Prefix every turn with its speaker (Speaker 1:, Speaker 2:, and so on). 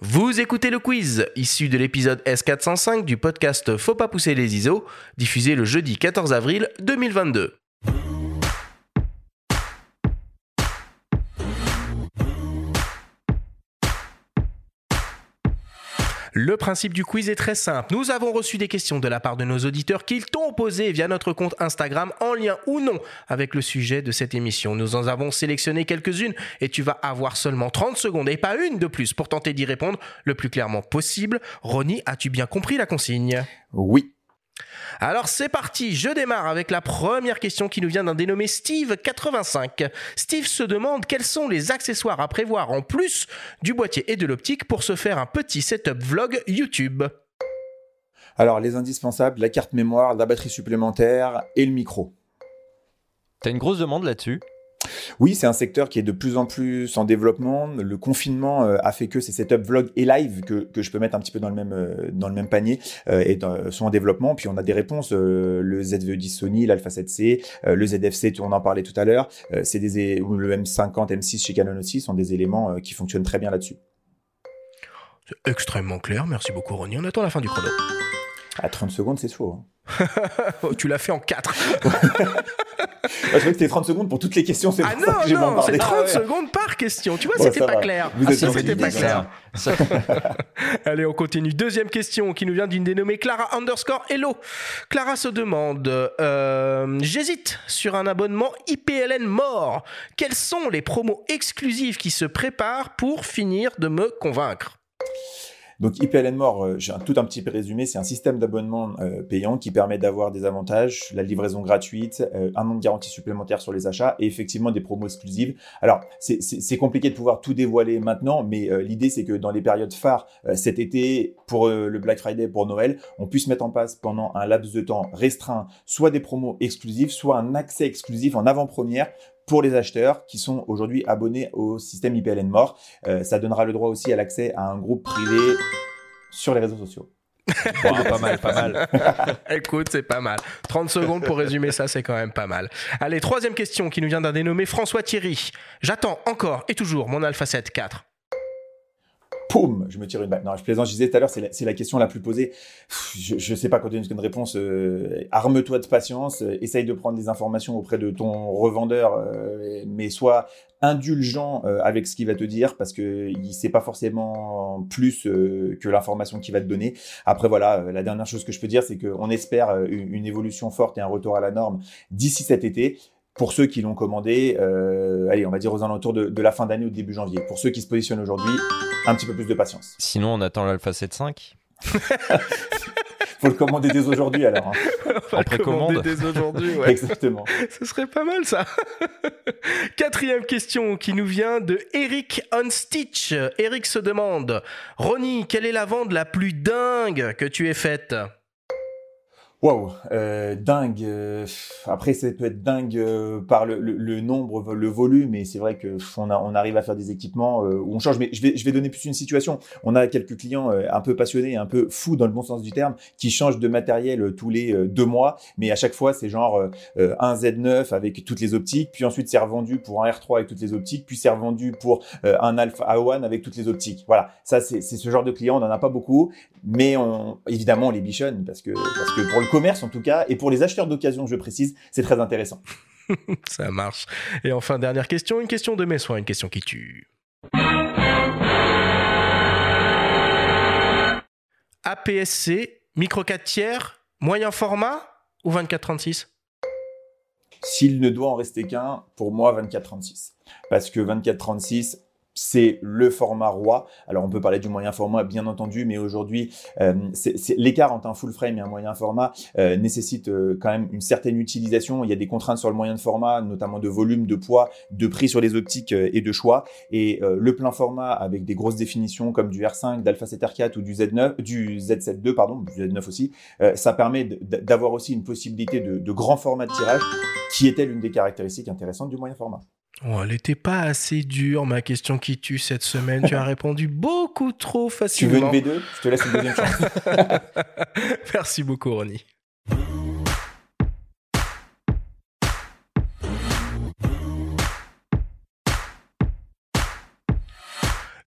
Speaker 1: Vous écoutez le quiz, issu de l'épisode S405 du podcast Faut pas pousser les ISO, diffusé le jeudi 14 avril 2022. Le principe du quiz est très simple. Nous avons reçu des questions de la part de nos auditeurs qu'ils t'ont posées via notre compte Instagram en lien ou non avec le sujet de cette émission. Nous en avons sélectionné quelques-unes et tu vas avoir seulement 30 secondes et pas une de plus pour tenter d'y répondre le plus clairement possible. Ronnie, as-tu bien compris la consigne?
Speaker 2: Oui.
Speaker 1: Alors c'est parti, je démarre avec la première question qui nous vient d'un dénommé Steve85. Steve se demande quels sont les accessoires à prévoir en plus du boîtier et de l'optique pour se faire un petit setup vlog YouTube.
Speaker 2: Alors, les indispensables, la carte mémoire, la batterie supplémentaire et le micro.
Speaker 3: T'as une grosse demande là-dessus?
Speaker 2: Oui, c'est un secteur qui est de plus en plus en développement. Le confinement euh, a fait que ces setups vlog et live que, que je peux mettre un petit peu dans le même, euh, dans le même panier euh, et dans- sont en développement. Puis on a des réponses. euh, le ZV10 Sony, l'Alpha 7C, euh, le ZFC, on en parlait tout à l'heure. euh, c'est des ou le M50, M6 chez Canon aussi sont des éléments euh, qui fonctionnent très bien là-dessus.
Speaker 1: C'est extrêmement clair, merci beaucoup Ronnie. On attend la fin du chrono.
Speaker 2: À 30 secondes, c'est chaud. hein.
Speaker 1: Tu l'as fait en 4.
Speaker 2: Ah, je croyais que c'était 30 secondes pour toutes les questions.
Speaker 1: Ah
Speaker 2: pour ça
Speaker 1: non,
Speaker 2: que
Speaker 1: non, c'est 30
Speaker 2: Ah ouais.
Speaker 1: secondes par question. Tu vois,
Speaker 2: Bon,
Speaker 1: c'était pas
Speaker 2: va.
Speaker 1: clair.
Speaker 2: Vous
Speaker 1: Ah, c'était pas clair. Allez, on continue. Deuxième question qui nous vient d'une dénommée Clara underscore Hello. Clara se demande euh, J'hésite sur un abonnement IPLN mort. Quels sont les promos exclusifs qui se préparent pour finir de me convaincre?
Speaker 2: Donc IPLN More, euh, j'ai un, tout un petit résumé, c'est un système d'abonnement euh, payant qui permet d'avoir des avantages, la livraison gratuite, euh, un an de garantie supplémentaire sur les achats et effectivement des promos exclusives. Alors c'est- compliqué de pouvoir tout dévoiler maintenant, mais l'idée c'est que dans les périodes phares cet été, pour le Black Friday, pour Noël, on puisse mettre en place pendant un laps de temps restreint soit des promos exclusives, soit un accès exclusif en avant-première pour les acheteurs qui sont aujourd'hui abonnés au système IPLN More. Euh, ça donnera le droit aussi à l'accès à un groupe privé sur les réseaux sociaux.
Speaker 3: Wow, Pas mal, pas mal.
Speaker 1: Écoute, c'est pas mal. 30 secondes pour résumer ça, c'est quand même pas mal. Allez, troisième question qui nous vient d'un dénommé François Thierry. J'attends encore et toujours mon Alpha 7 4.
Speaker 2: Je me tire une balle. Non, je plaisante. Je disais tout à l'heure, c'est la, question la plus posée. Je, je sais pas quand donner une réponse. euh, arme-toi de patience. euh, essaye de prendre des informations auprès de ton revendeur, euh, mais sois indulgent avec ce qu'il va te dire parce que il sait pas forcément plus que l'information qu'il va te donner. Après voilà, la dernière chose que je peux dire, c'est qu'on espère une évolution forte et un retour à la norme d'ici cet été. Pour ceux qui l'ont commandé, euh, allez, on va dire aux alentours de, de la fin d'année ou début janvier. Pour ceux qui se positionnent aujourd'hui, un petit peu plus de patience.
Speaker 3: Sinon, on attend l'Alpha 7.5.
Speaker 2: Faut le commander dès aujourd'hui alors. hein.
Speaker 1: On va le
Speaker 3: précommande.
Speaker 1: commander dès aujourd'hui, ouais.
Speaker 2: Exactement.
Speaker 1: Ce serait pas mal ça. Quatrième question qui nous vient de Eric on Stitch. Eric se demande Ronnie, quelle est la vente la plus dingue que tu aies faite?
Speaker 2: Waouh, euh, dingue. euh, après, ça peut être dingue euh, par le, nombre, le volume, et c'est vrai que on, arrive à faire des équipements où on change. Mais je vais, donner plus une situation. On a quelques clients un peu passionnés, un peu fous dans le bon sens du terme, qui changent de matériel tous les deux mois, mais à chaque fois, c'est genre un Z9 avec toutes les optiques, puis ensuite c'est revendu pour un R3 avec toutes les optiques, puis c'est revendu pour un Alpha A1 avec toutes les optiques. Voilà, ça c'est ce genre de clients, on n'en a pas beaucoup, mais évidemment on les bichonne parce que parce que pour le commerce en tout cas et pour les acheteurs d'occasion, je précise, c'est très intéressant.
Speaker 1: Ça marche. Et enfin, dernière question, une question de mes soins, une question qui tue. APS-C, micro 4 tiers, moyen format ou 24-36
Speaker 2: S'il ne doit en rester qu'un, pour moi 24-36, parce que 24-36 c'est le format roi. Alors on peut parler du moyen format bien entendu, mais aujourd'hui euh, l'écart entre un full frame et un moyen format euh, nécessite euh, quand même une certaine utilisation. Il y a des contraintes sur le moyen de format, notamment de volume, de poids, de prix sur les optiques euh, et de choix. Et euh, le plein format avec des grosses définitions comme du R5, d'Alpha 7 R4 ou du Z9, du Z7 II pardon, du Z9 aussi, ça permet d'avoir aussi une possibilité de, de grand format de tirage, qui était l'une des caractéristiques intéressantes du moyen format.
Speaker 1: Oh, elle était pas assez dure, ma question qui tue cette semaine. tu as répondu beaucoup trop
Speaker 2: Tu veux
Speaker 1: facilement.
Speaker 2: une B2 Je te laisse une deuxième chance.
Speaker 1: Merci beaucoup, Ronnie.